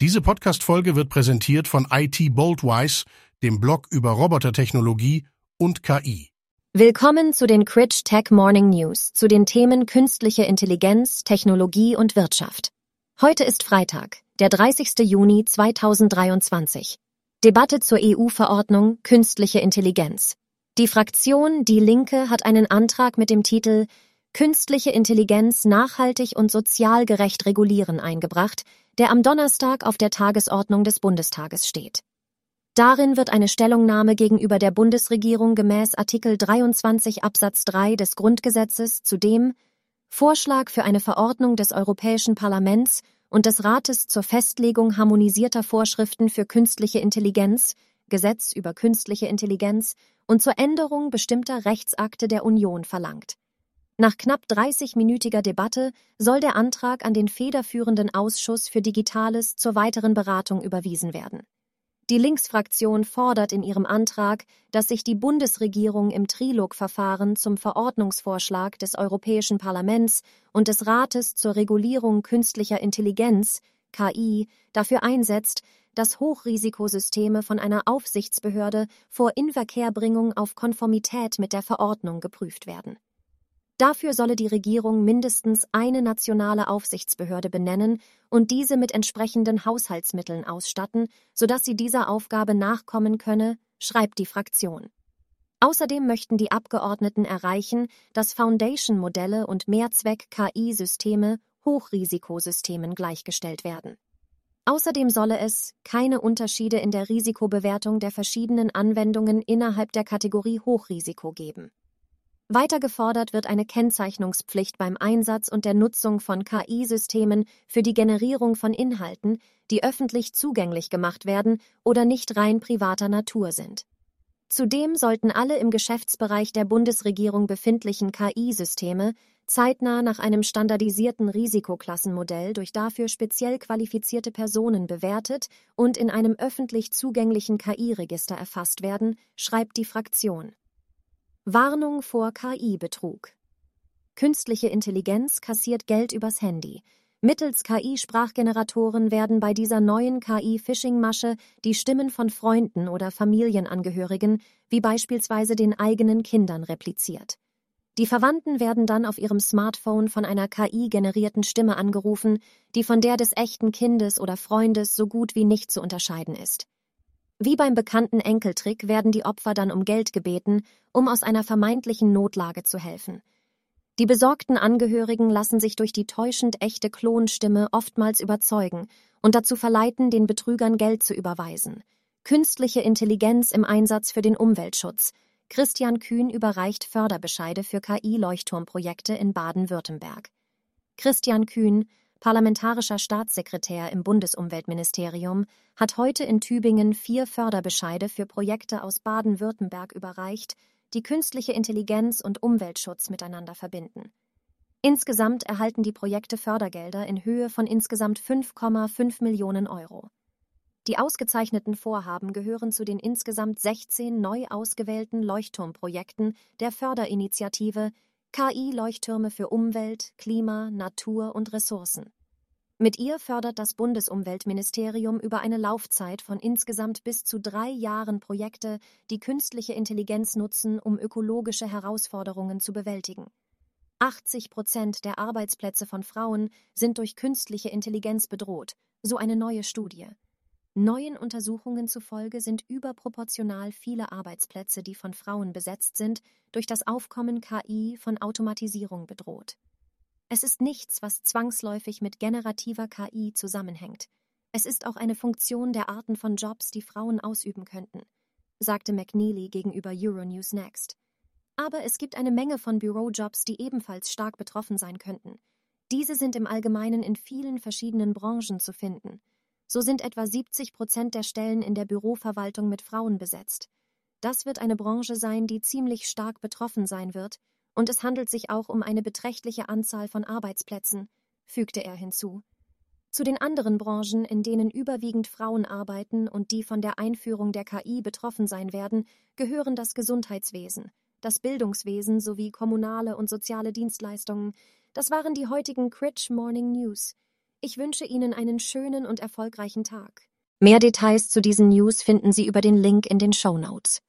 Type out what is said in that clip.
Diese Podcast-Folge wird präsentiert von IT Boldwise, dem Blog über Robotertechnologie und KI. Willkommen zu den Critch Tech Morning News zu den Themen künstliche Intelligenz, Technologie und Wirtschaft. Heute ist Freitag, der 30. Juni 2023. Debatte zur EU-Verordnung Künstliche Intelligenz. Die Fraktion Die Linke hat einen Antrag mit dem Titel Künstliche Intelligenz nachhaltig und sozial gerecht regulieren eingebracht, der am Donnerstag auf der Tagesordnung des Bundestages steht. Darin wird eine Stellungnahme gegenüber der Bundesregierung gemäß Artikel 23 Absatz 3 des Grundgesetzes zu dem Vorschlag für eine Verordnung des Europäischen Parlaments und des Rates zur Festlegung harmonisierter Vorschriften für künstliche Intelligenz, Gesetz über künstliche Intelligenz und zur Änderung bestimmter Rechtsakte der Union verlangt. Nach knapp 30-minütiger Debatte soll der Antrag an den federführenden Ausschuss für Digitales zur weiteren Beratung überwiesen werden. Die Linksfraktion fordert in ihrem Antrag, dass sich die Bundesregierung im Trilogverfahren zum Verordnungsvorschlag des Europäischen Parlaments und des Rates zur Regulierung künstlicher Intelligenz KI dafür einsetzt, dass Hochrisikosysteme von einer Aufsichtsbehörde vor Inverkehrbringung auf Konformität mit der Verordnung geprüft werden. Dafür solle die Regierung mindestens eine nationale Aufsichtsbehörde benennen und diese mit entsprechenden Haushaltsmitteln ausstatten, sodass sie dieser Aufgabe nachkommen könne, schreibt die Fraktion. Außerdem möchten die Abgeordneten erreichen, dass Foundation-Modelle und Mehrzweck-KI-Systeme Hochrisikosystemen gleichgestellt werden. Außerdem solle es keine Unterschiede in der Risikobewertung der verschiedenen Anwendungen innerhalb der Kategorie Hochrisiko geben. Weiter gefordert wird eine Kennzeichnungspflicht beim Einsatz und der Nutzung von KI-Systemen für die Generierung von Inhalten, die öffentlich zugänglich gemacht werden oder nicht rein privater Natur sind. Zudem sollten alle im Geschäftsbereich der Bundesregierung befindlichen KI-Systeme zeitnah nach einem standardisierten Risikoklassenmodell durch dafür speziell qualifizierte Personen bewertet und in einem öffentlich zugänglichen KI-Register erfasst werden, schreibt die Fraktion. Warnung vor KI-Betrug. Künstliche Intelligenz kassiert Geld übers Handy. Mittels KI-Sprachgeneratoren werden bei dieser neuen KI-Phishing-Masche die Stimmen von Freunden oder Familienangehörigen, wie beispielsweise den eigenen Kindern, repliziert. Die Verwandten werden dann auf ihrem Smartphone von einer KI-generierten Stimme angerufen, die von der des echten Kindes oder Freundes so gut wie nicht zu unterscheiden ist. Wie beim bekannten Enkeltrick werden die Opfer dann um Geld gebeten, um aus einer vermeintlichen Notlage zu helfen. Die besorgten Angehörigen lassen sich durch die täuschend echte Klonstimme oftmals überzeugen und dazu verleiten, den Betrügern Geld zu überweisen. Künstliche Intelligenz im Einsatz für den Umweltschutz. Christian Kühn überreicht Förderbescheide für KI-Leuchtturmprojekte in Baden-Württemberg. Christian Kühn, parlamentarischer Staatssekretär im Bundesumweltministerium, hat heute in Tübingen vier Förderbescheide für Projekte aus Baden-Württemberg überreicht, die künstliche Intelligenz und Umweltschutz miteinander verbinden. Insgesamt erhalten die Projekte Fördergelder in Höhe von insgesamt 5,5 Millionen Euro. Die ausgezeichneten Vorhaben gehören zu den insgesamt 16 neu ausgewählten Leuchtturmprojekten der Förderinitiative KI-Leuchttürme für Umwelt, Klima, Natur und Ressourcen. Mit ihr fördert das Bundesumweltministerium über eine Laufzeit von insgesamt bis zu drei Jahren Projekte, die künstliche Intelligenz nutzen, um ökologische Herausforderungen zu bewältigen. 80 Prozent der Arbeitsplätze von Frauen sind durch künstliche Intelligenz bedroht, so eine neue Studie. Neuen Untersuchungen zufolge sind überproportional viele Arbeitsplätze, die von Frauen besetzt sind, durch das Aufkommen KI von Automatisierung bedroht. Es ist nichts, was zwangsläufig mit generativer KI zusammenhängt. Es ist auch eine Funktion der Arten von Jobs, die Frauen ausüben könnten, sagte McNeely gegenüber Euronews Next. Aber es gibt eine Menge von Bürojobs, die ebenfalls stark betroffen sein könnten. Diese sind im Allgemeinen in vielen verschiedenen Branchen zu finden. So sind etwa 70 Prozent der Stellen in der Büroverwaltung mit Frauen besetzt. Das wird eine Branche sein, die ziemlich stark betroffen sein wird, und es handelt sich auch um eine beträchtliche Anzahl von Arbeitsplätzen, fügte er hinzu. Zu den anderen Branchen, in denen überwiegend Frauen arbeiten und die von der Einführung der KI betroffen sein werden, gehören das Gesundheitswesen, das Bildungswesen sowie kommunale und soziale Dienstleistungen. Das waren die heutigen Critch Morning News. Ich wünsche Ihnen einen schönen und erfolgreichen Tag. Mehr Details zu diesen News finden Sie über den Link in den Show Notes.